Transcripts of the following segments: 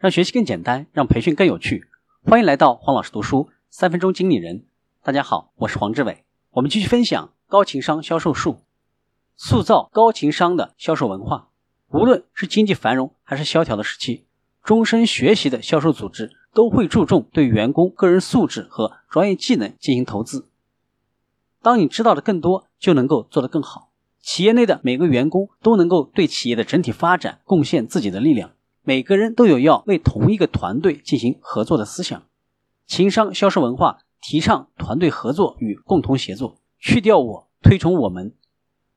让学习更简单，让培训更有趣。欢迎来到黄老师读书三分钟经理人。大家好，我是黄志伟。我们继续分享高情商销售术，塑造高情商的销售文化。无论是经济繁荣还是萧条的时期，终身学习的销售组织都会注重对员工个人素质和专业技能进行投资。当你知道的更多，就能够做得更好。企业内的每个员工都能够对企业的整体发展贡献自己的力量。每个人都有要为同一个团队进行合作的思想，情商销售文化提倡团队合作与共同协作，去掉我，推崇我们，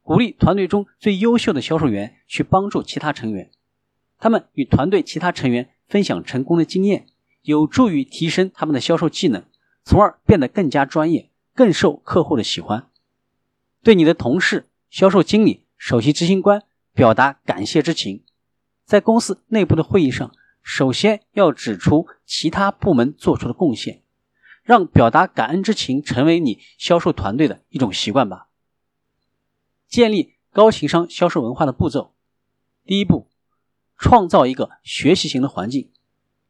鼓励团队中最优秀的销售员去帮助其他成员，他们与团队其他成员分享成功的经验，有助于提升他们的销售技能，从而变得更加专业，更受客户的喜欢。对你的同事、销售经理、首席执行官表达感谢之情。在公司内部的会议上，首先要指出其他部门做出的贡献，让表达感恩之情成为你销售团队的一种习惯吧。建立高情商销售文化的步骤：第一步，创造一个学习型的环境，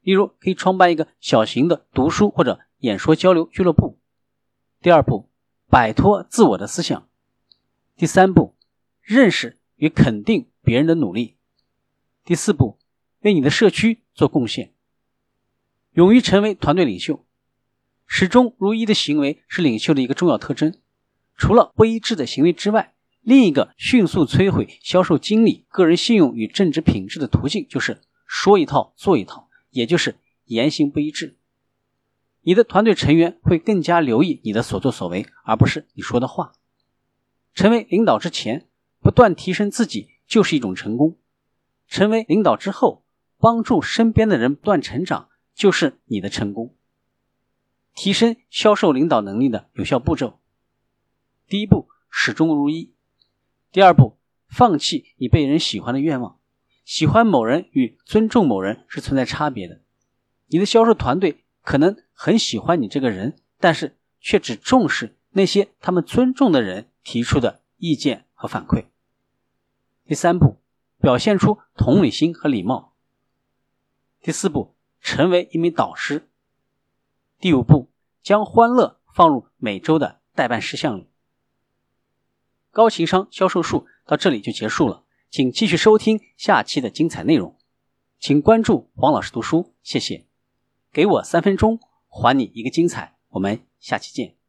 例如可以创办一个小型的读书或者演说交流俱乐部。第二步，摆脱自我的思想。第三步，认识与肯定别人的努力。第四步，为你的社区做贡献，勇于成为团队领袖，始终如一的行为是领袖的一个重要特征。除了不一致的行为之外，另一个迅速摧毁销售经理个人信用与政治品质的途径，就是说一套做一套，也就是言行不一致。你的团队成员会更加留意你的所作所为，而不是你说的话。成为领导之前，不断提升自己就是一种成功。成为领导之后，帮助身边的人不断成长，就是你的成功。提升销售领导能力的有效步骤：第一步，始终如一；第二步，放弃你被人喜欢的愿望。喜欢某人与尊重某人是存在差别的。你的销售团队可能很喜欢你这个人，但是却只重视那些他们尊重的人提出的意见和反馈。第三步。表现出同理心和礼貌。第四步，成为一名导师。第五步，将欢乐放入每周的代办事项里。高情商销售术到这里就结束了，请继续收听下期的精彩内容。请关注黄老师读书，谢谢。给我三分钟，还你一个精彩。我们下期见。